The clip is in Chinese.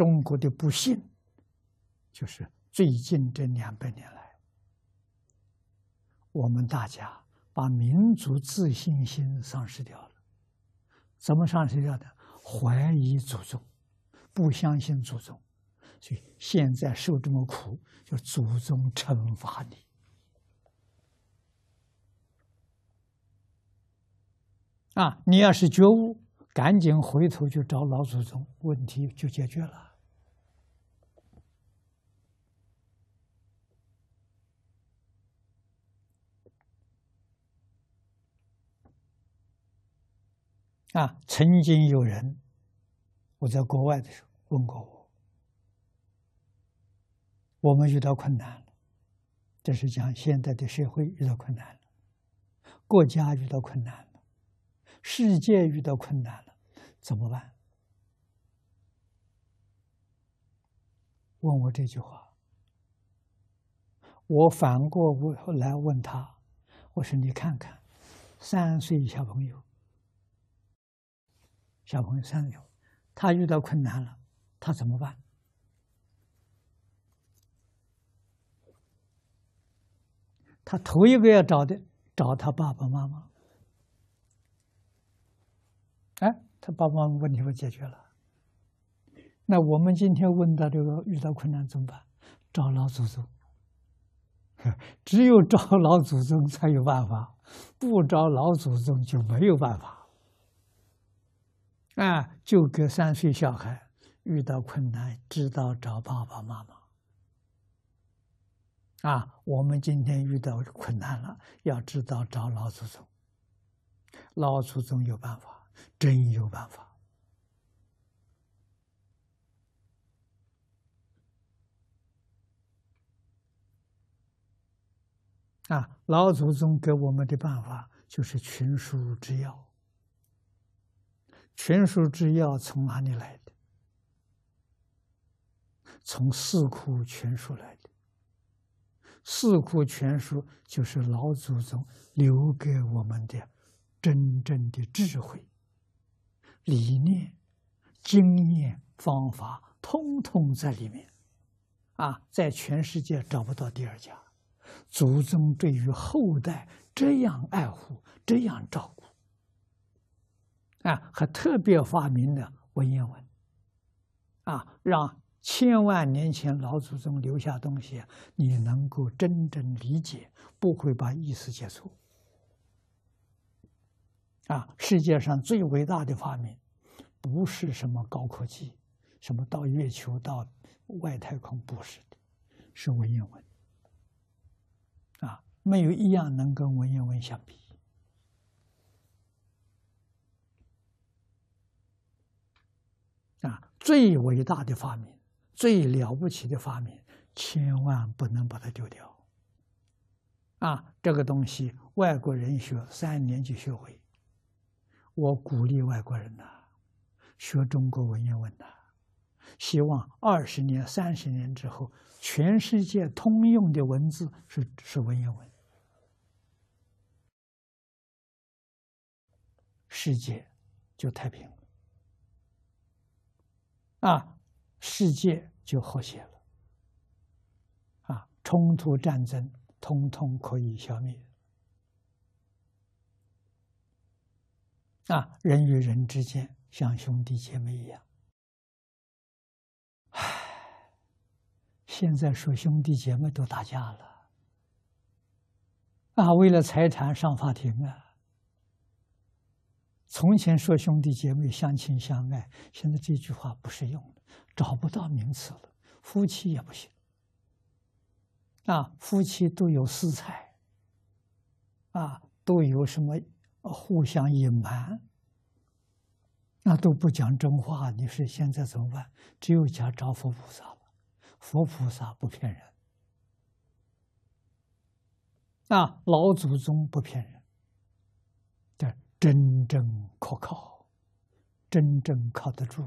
中国的不幸，就是最近这两百年来，我们大家把民族自信心丧失掉了。怎么丧失掉的？怀疑祖宗，不相信祖宗，所以现在受这么苦，就祖宗惩罚你。啊，你要是觉悟，赶紧回头去找老祖宗，问题就解决了。啊，曾经有人，我在国外的时候问过我，我们遇到困难了，这是讲现在的社会遇到困难了，国家遇到困难了，世界遇到困难了，怎么办？问我这句话，我反过问来问他，我说你看看，三岁小朋友。小朋友三岁，他遇到困难了，他怎么办？他头一个要找的，找他爸爸妈妈。哎，他爸爸妈妈问题不解决了。那我们今天问到这个遇到困难怎么办？找老祖宗。只有找老祖宗才有办法，不找老祖宗就没有办法。啊，就给三岁小孩遇到困难，知道找爸爸妈妈。啊，我们今天遇到困难了，要知道找老祖宗。老祖宗有办法，真有办法。啊，老祖宗给我们的办法就是群书之要。全书之要从哪里来的？从四库全书来的。四库全书就是老祖宗留给我们的真正的智慧、理念、经验、方法，通通在里面。啊，在全世界找不到第二家。祖宗对于后代这样爱护，这样照顾。啊，还特别发明的文言文，啊，让千万年前老祖宗留下东西，你能够真正理解，不会把意思解错。啊，世界上最伟大的发明，不是什么高科技，什么到月球、到外太空，不是的，是文言文。啊，没有一样能跟文言文相比。啊，最伟大的发明，最了不起的发明，千万不能把它丢掉。啊，这个东西外国人学三年就学会。我鼓励外国人呐，学中国文言文呐，希望二十年、三十年之后，全世界通用的文字是是文言文，世界就太平了。啊，世界就和谐了，啊，冲突战争通通可以消灭，啊，人与人之间像兄弟姐妹一样。唉，现在说兄弟姐妹都打架了，啊，为了财产上法庭啊。从前说兄弟姐妹相亲相爱，现在这句话不适用了，找不到名词了。夫妻也不行，啊，夫妻都有私财，啊，都有什么互相隐瞒，那都不讲真话。你说现在怎么办？只有讲找佛菩萨了，佛菩萨不骗人，啊，老祖宗不骗人。真正可靠，真正靠得住。